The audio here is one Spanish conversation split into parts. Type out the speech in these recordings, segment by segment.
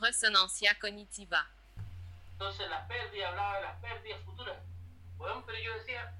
Resonancia cognitiva. Entonces las pérdidas, hablaba de las pérdidas futuras. Bueno, pero yo decía,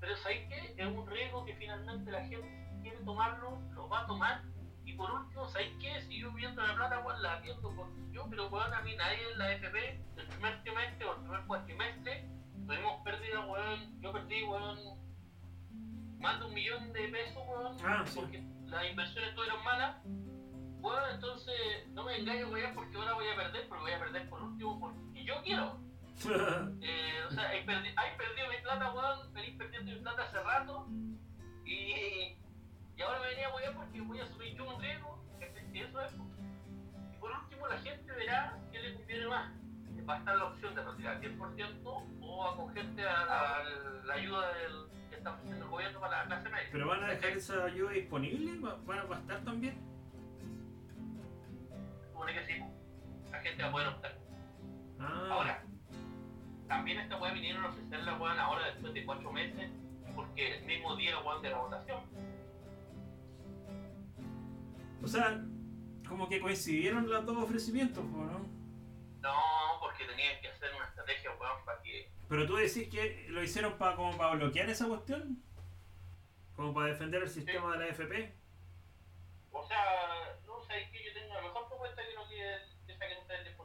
pero ¿sabéis qué? Es un riesgo que finalmente la gente quiere tomarlo, lo va a tomar. Y por último, ¿sabéis qué? Si yo viendo la plata, bueno, la pierdo por yo, pero bueno, a mí nadie en la FP, el primer trimestre o el primer cuatrimestre, tuvimos pérdida, weón, yo perdí, weón, más de un millón de pesos, weón, Ah, sí. porque las inversiones todas eran malas. Bueno, entonces no me engaño, weón, porque ahora voy a perder, pero voy a perder por último porque yo quiero. Eh, o sea, he, perdi- he perdido mi plata, weón, venís perdiendo mi plata hace rato y, y ahora me venía a weón porque voy a asumir yo un riesgo, y eso es. po. Y por último, la gente verá qué le conviene más. Va a estar la opción de retirar el 10% o acogerte a, a la ayuda del, que está ofreciendo el gobierno para la clase media. ¿Pero van a dejar esa ayuda disponible? ¿Va- ¿Van a estar también? Supone que sí, la gente va a poder optar. Ah, Ahora, también esta weá vinieron a ofrecerla weón ahora después de cuatro meses, porque el mismo día weón de la votación. o sea, como que coincidieron los dos ofrecimientos, ¿no? No, porque tenían que hacer una estrategia weón para que. Pero tú decís que lo hicieron para como para bloquear esa cuestión, como para defender el sistema de la FP. O sea, sé que yo tengo la mejor propuesta que no que, que saquen ustedes 10%.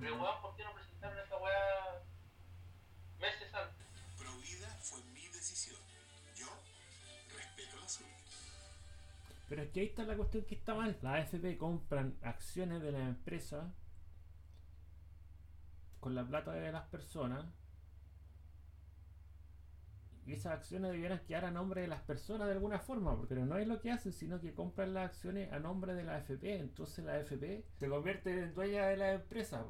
Pero weón, ¿por qué no presentaron esta weá meses antes? Provida fue mi decisión. Yo respeto la suya. Pero es que ahí está la cuestión que está mal. Las AFP compran acciones de la empresa con la plata de las personas. Y esas acciones debieran quedar a nombre de las personas de alguna forma, pero no es lo que hacen, sino que compran las acciones a nombre de la AFP. Entonces la AFP se convierte en dueña de la empresa,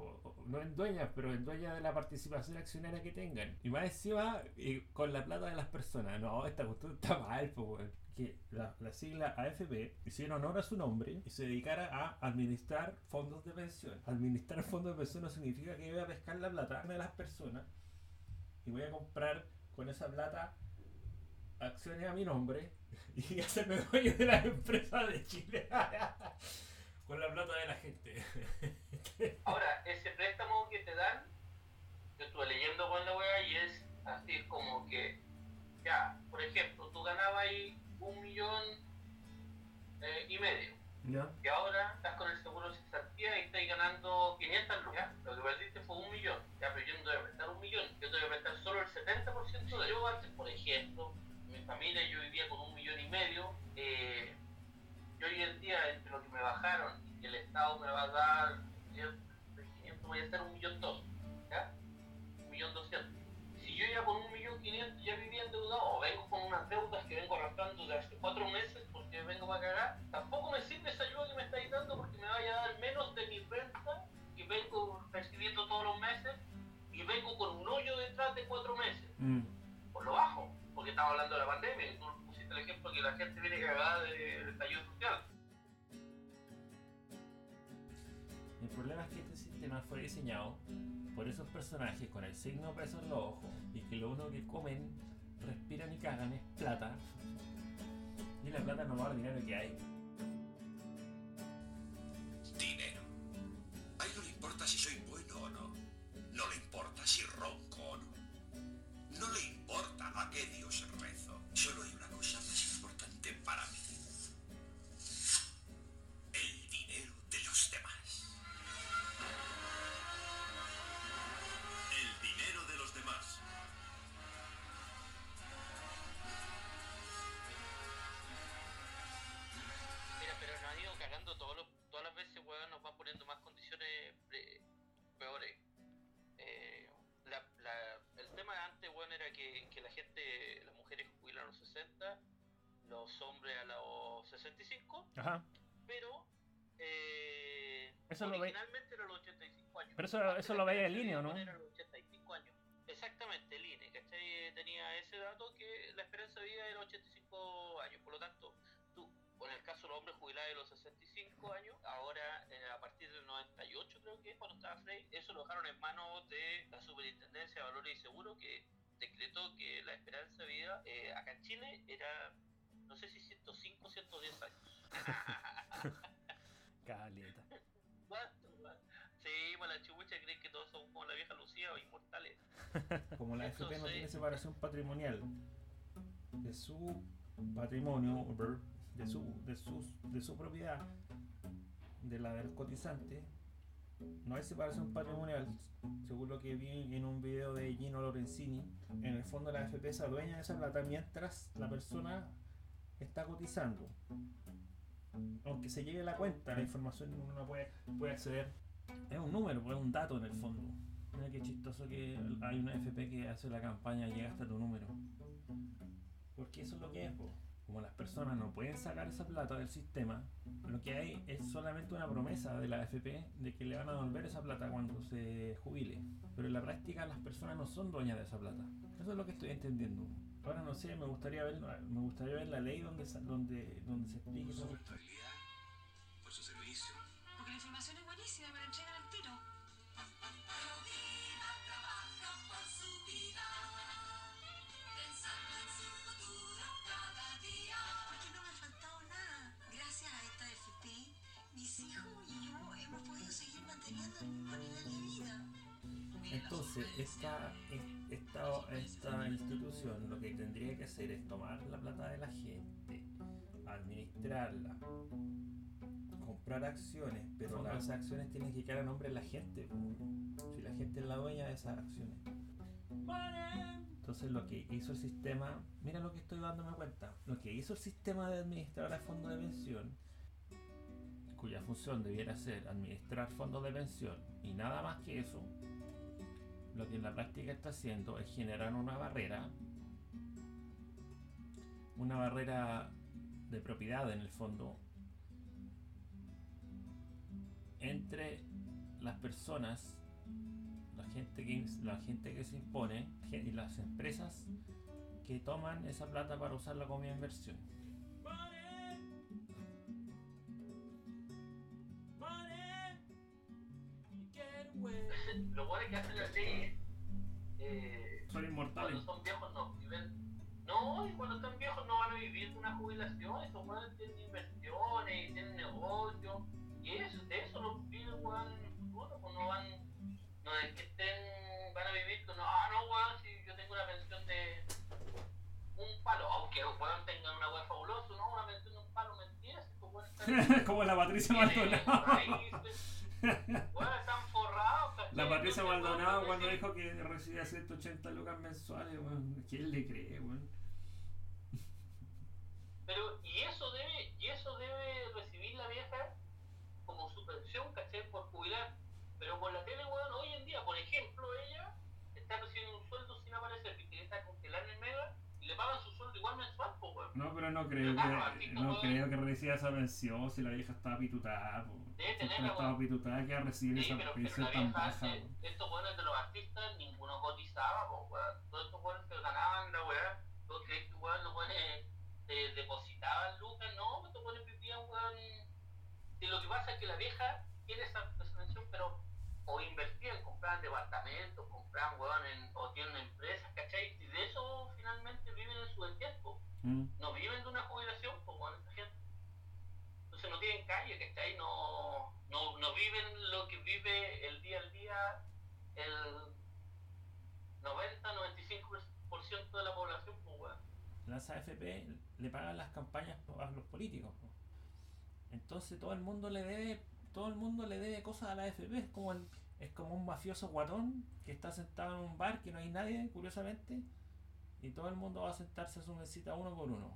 no en dueña, pero en dueña de la participación accionaria que tengan. Y más encima, y con la plata de las personas. No, esta cuestión está mal, pues. Que la, la sigla AFP hiciera honor a su nombre y se dedicara a administrar fondos de pensión. Administrar fondos de pensión significa que voy a pescar la plata de las personas y voy a comprar con esa plata acciones a mi nombre y hacerme dueño de la empresa de Chile con la plata de la gente. Medio. Eh, yo hoy en día, entre lo que me bajaron y que el Estado me va a dar, yo de 500 voy a hacer un millón dos. ¿Ya? Millón doscientos. Si yo ya con un millón quinientos ya vivía endeudado o vengo con unas deudas que vengo arrastrando desde hace cuatro meses porque vengo para cagar, tampoco Que este sistema fue diseñado por esos personajes con el signo peso en los ojos y que lo único que comen, respiran y cagan es plata. Y la plata no va al dinero que hay. Dinero. A él no le importa si soy bueno o no. No le importa si ronco o no. No le importa a qué Dios rezo. Solo Ajá. pero eh, Eso lo ve- originalmente era los 85 años. Pero eso- Antes eso la lo veía el INE, ¿o no? Era los 85 años. Exactamente, el INE, ¿cachai? Tenía ese dato que la esperanza de vida era 85 años. Por lo tanto, tú, con el caso de los hombres jubilados de los 65 años, ahora eh, a partir del 98 creo que es cuando estaba Frey, eso lo dejaron en manos de la Superintendencia de Valores y Seguros que decretó que la esperanza de vida eh, acá en Chile era, no sé si 105 o 110 años. Caleta. Sí, pues la creen que todos son como la vieja Lucía o inmortales. Como la FP no tiene separación patrimonial de su patrimonio, de su, de sus, de su propiedad, de la del cotizante, no hay separación patrimonial, según lo que vi en un video de Gino Lorenzini. En el fondo la F.P. se adueña de esa plata mientras la persona está cotizando. Aunque se llegue a la cuenta, la información uno no puede, puede acceder. Es un número, es un dato en el fondo. Mira qué chistoso que hay una AFP que hace la campaña llega hasta tu número. Porque eso es lo que es, po. Como las personas no pueden sacar esa plata del sistema, lo que hay es solamente una promesa de la AFP de que le van a devolver esa plata cuando se jubile. Pero en la práctica las personas no son dueñas de esa plata. Eso es lo que estoy entendiendo. Ahora no sé, me gustaría ver, me gustaría ver la ley donde, sa- donde, donde se explique Por su eso. responsabilidad, por su servicio. Porque la información es buenísima, me la entregan al tiro. Porque no me ha faltado nada. Gracias a esta FP, mis hijos y yo hemos podido seguir manteniendo el mismo nivel de vida. Entonces, esta, es- esta, institución lo que tendría que hacer es tomar la plata de la gente, administrarla, comprar acciones, pero las acciones tienen que quedar a nombre de la gente. Si la gente es la dueña de esas acciones. Entonces lo que hizo el sistema, mira lo que estoy dándome cuenta, lo que hizo el sistema de administrar el fondo de pensión, cuya función debiera ser administrar fondos de pensión y nada más que eso, lo que la práctica está haciendo es generar una barrera, una barrera de propiedad en el fondo, entre las personas, la gente que, la gente que se impone y las empresas que toman esa plata para usarla como inversión. Lo bueno es que hacen las leyes. Eh, Son inmortales. cuando son viejos no viven. No, y cuando están viejos no van a vivir una jubilación. Estos weones tienen inversiones y tienen negocios. Y eso, de eso no viven weón en el futuro. Pues no van. No es que estén. Van a vivir con. Ah, no, weón, si yo tengo una pensión de. Un palo. Aunque los weones tengan una weón fabulosa, ¿no? Una pensión de un palo, mentira. Si estos weones están. Como la Patricia Maldonado. weón, Maldonado cuando dijo que recibía 180 lucas mensuales. ¿Quién le cree, weón? Pero, y eso debe, y eso debe recibir la vieja como su pensión, ¿cachai? Por jubilar. Pero por la tele, weón, hoy en día, por ejemplo, ella está recibiendo un sueldo sin aparecer, porque está congelada en el mega y le pagan su sueldo igual mensual, pues, weón. No, pero no creo que, no creo que reciba esa pensión si la vieja estaba pitutada, po. Debe tenerla, estaba pitutada que recibir Sí, esa pero, pero pensión tan vieja, baja, weón. estos buenos de los artistas, ninguno cotizaba, pues, weón. Todos estos buenos que ganaban la weá, ¿vos crees que, weón, los buenos eh, depositaban lucas? No, estos buenos vivían, weón. Y lo que pasa es que la vieja tiene esa pensión, pero o invertían, compraban departamentos, compraban, weón, en, o tienen empresas, ¿cachai? Y de eso finalmente viven en su tiempo. Mm. No viven de una jubilación, pues, weón, esta gente. Entonces no tienen calle, ¿cachai? No, no, no viven lo que vive el día al día el 90-95% de la población, pues, weón. Las AFP le pagan las campañas a los políticos. po. Entonces todo el mundo le debe, todo el mundo le debe cosas a la AFP. Es como el- es como un mafioso guatón que está sentado en un bar que no hay nadie, curiosamente, y todo el mundo va a sentarse a su mesita uno por uno.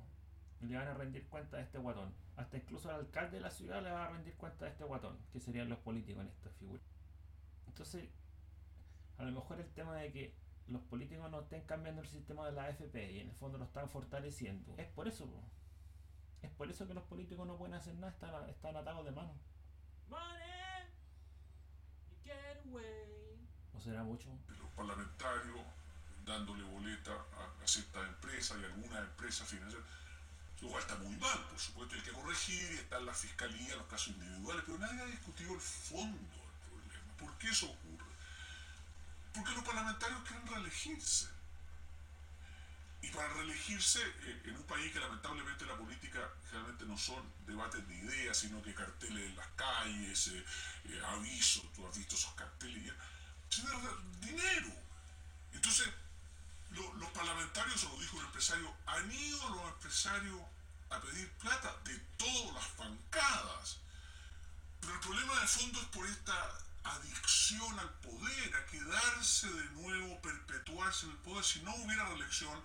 Y le van a rendir cuenta de este guatón. Hasta incluso el alcalde de la ciudad le va a rendir cuenta de este guatón, que serían los políticos en esta figura. Entonces, a lo mejor el tema de que los políticos no estén cambiando el sistema de la AFP y en el fondo lo están fortaleciendo. Es por eso, po. es por eso que los políticos no pueden hacer nada, están, están atados de mano. ¿O será mucho? los parlamentarios dándole boleta a, a ciertas empresas y algunas empresas financieras. Lo cual está muy mal, por supuesto, hay que corregir, está en la fiscalía, los casos individuales, pero nadie ha discutido el fondo del problema. ¿Por qué eso ocurre? Porque los parlamentarios quieren reelegirse. Y para reelegirse en un país que lamentablemente la política generalmente no son debates de ideas, sino que carteles en las calles, eh, eh, avisos, tú has visto esos carteles, ya, dinero. Entonces, lo- los parlamentarios, se lo dijo un empresario, han ido los empresarios a pedir plata de todas las bancadas. Pero el problema de fondo es por esta adicción al poder, a quedarse de nuevo, perpetuarse en el poder. Si no hubiera reelección,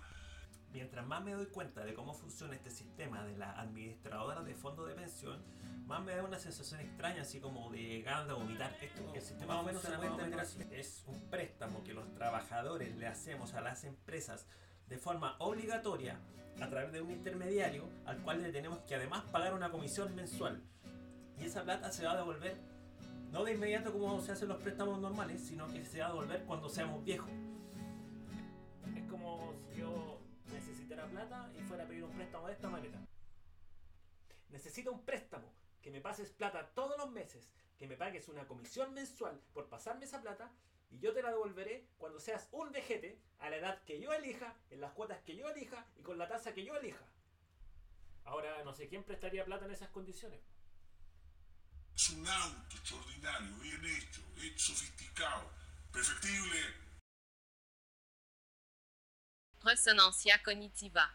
Mientras más me doy cuenta de cómo funciona este sistema de la administradora de fondos de pensión, más me da una sensación extraña, así como de ganas de vomitar. Esto, el sistema más o menos se puede entender así. Es un préstamo que los trabajadores le hacemos a las empresas de forma obligatoria a través de un intermediario al cual le tenemos que además pagar una comisión mensual. Y esa plata se va a devolver no de inmediato como se hacen los préstamos normales, sino que se va a devolver cuando seamos viejos. Es como si yo plata y fuera a pedir un préstamo de esta manera. Necesito un préstamo, que me pases plata todos los meses, que me pagues una comisión mensual por pasarme esa plata y yo te la devolveré cuando seas un vejete a la edad que yo elija, en las cuotas que yo elija y con la tasa que yo elija. Ahora no sé quién prestaría plata en esas condiciones. es un auto extraordinario, bien hecho, hecho, sofisticado, perfectible, Resonancia cognitiva.